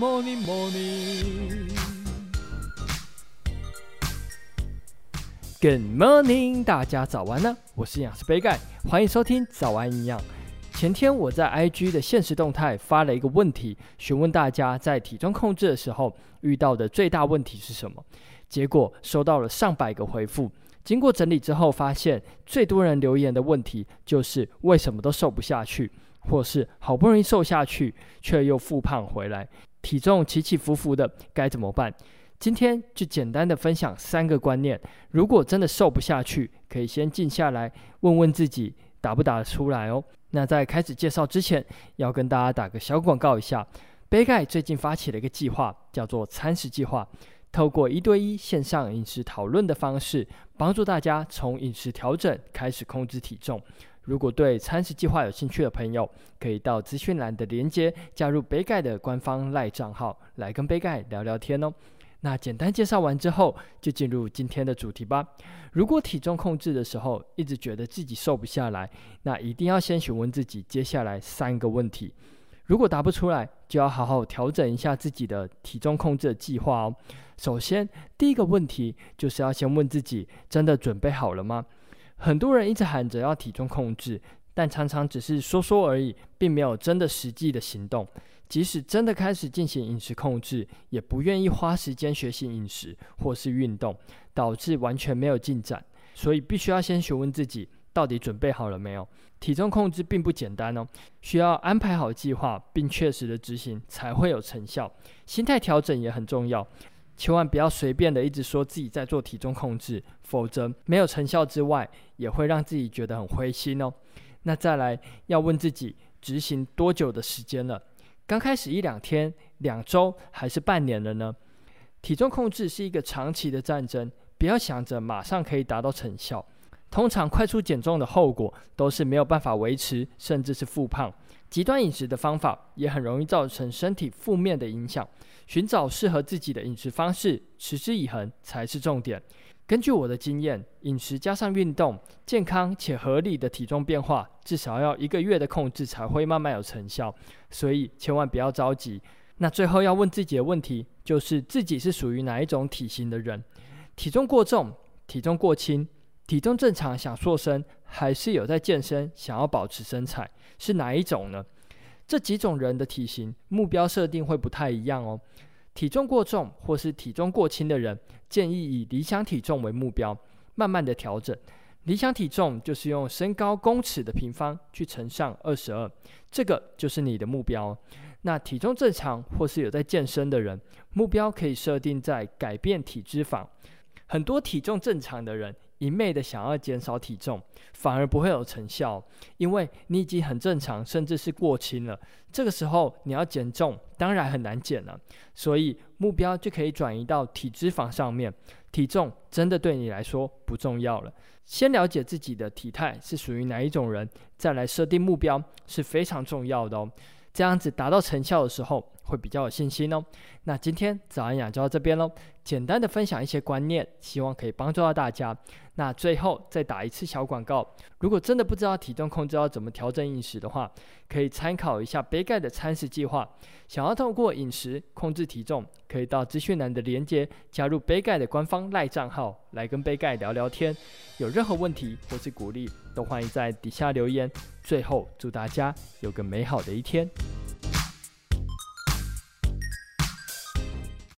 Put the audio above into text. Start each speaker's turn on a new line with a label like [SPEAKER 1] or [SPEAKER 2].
[SPEAKER 1] morning, morning. Good morning，大家早安呢！我是营养师杯盖，欢迎收听早安营养。前天我在 IG 的限时动态发了一个问题，询问大家在体重控制的时候遇到的最大问题是什么？结果收到了上百个回复。经过整理之后，发现最多人留言的问题就是为什么都瘦不下去，或是好不容易瘦下去却又复胖回来，体重起起伏伏的该怎么办？今天就简单的分享三个观念，如果真的瘦不下去，可以先静下来问问自己打不打得出来哦。那在开始介绍之前，要跟大家打个小广告一下，杯盖最近发起了一个计划，叫做餐食计划。透过一对一线上饮食讨论的方式，帮助大家从饮食调整开始控制体重。如果对餐食计划有兴趣的朋友，可以到资讯栏的连接加入杯盖的官方赖账号，来跟杯盖聊聊天哦。那简单介绍完之后，就进入今天的主题吧。如果体重控制的时候一直觉得自己瘦不下来，那一定要先询问自己接下来三个问题。如果答不出来，就要好好调整一下自己的体重控制的计划哦。首先，第一个问题就是要先问自己：真的准备好了吗？很多人一直喊着要体重控制，但常常只是说说而已，并没有真的实际的行动。即使真的开始进行饮食控制，也不愿意花时间学习饮食或是运动，导致完全没有进展。所以，必须要先询问自己。到底准备好了没有？体重控制并不简单哦，需要安排好计划，并确实的执行才会有成效。心态调整也很重要，千万不要随便的一直说自己在做体重控制，否则没有成效之外，也会让自己觉得很灰心哦。那再来要问自己，执行多久的时间了？刚开始一两天、两周还是半年了呢？体重控制是一个长期的战争，不要想着马上可以达到成效。通常快速减重的后果都是没有办法维持，甚至是复胖。极端饮食的方法也很容易造成身体负面的影响。寻找适合自己的饮食方式，持之以恒才是重点。根据我的经验，饮食加上运动，健康且合理的体重变化，至少要一个月的控制才会慢慢有成效。所以千万不要着急。那最后要问自己的问题，就是自己是属于哪一种体型的人？体重过重，体重过轻。体重正常想瘦身，还是有在健身想要保持身材，是哪一种呢？这几种人的体型目标设定会不太一样哦。体重过重或是体重过轻的人，建议以理想体重为目标，慢慢的调整。理想体重就是用身高公尺的平方去乘上二十二，这个就是你的目标。那体重正常或是有在健身的人，目标可以设定在改变体脂肪。很多体重正常的人，一昧的想要减少体重，反而不会有成效，因为你已经很正常，甚至是过轻了。这个时候你要减重，当然很难减了。所以目标就可以转移到体脂肪上面，体重真的对你来说不重要了。先了解自己的体态是属于哪一种人，再来设定目标是非常重要的哦。这样子达到成效的时候，会比较有信心哦。那今天早安养就到这边喽，简单的分享一些观念，希望可以帮助到大家。那最后再打一次小广告，如果真的不知道体重控制要怎么调整饮食的话，可以参考一下杯盖的餐食计划。想要透过饮食控制体重，可以到资讯栏的连接加入杯盖的官方赖账号，来跟杯盖聊聊天。有任何问题或是鼓励，都欢迎在底下留言。最后祝大家有个美好的一天。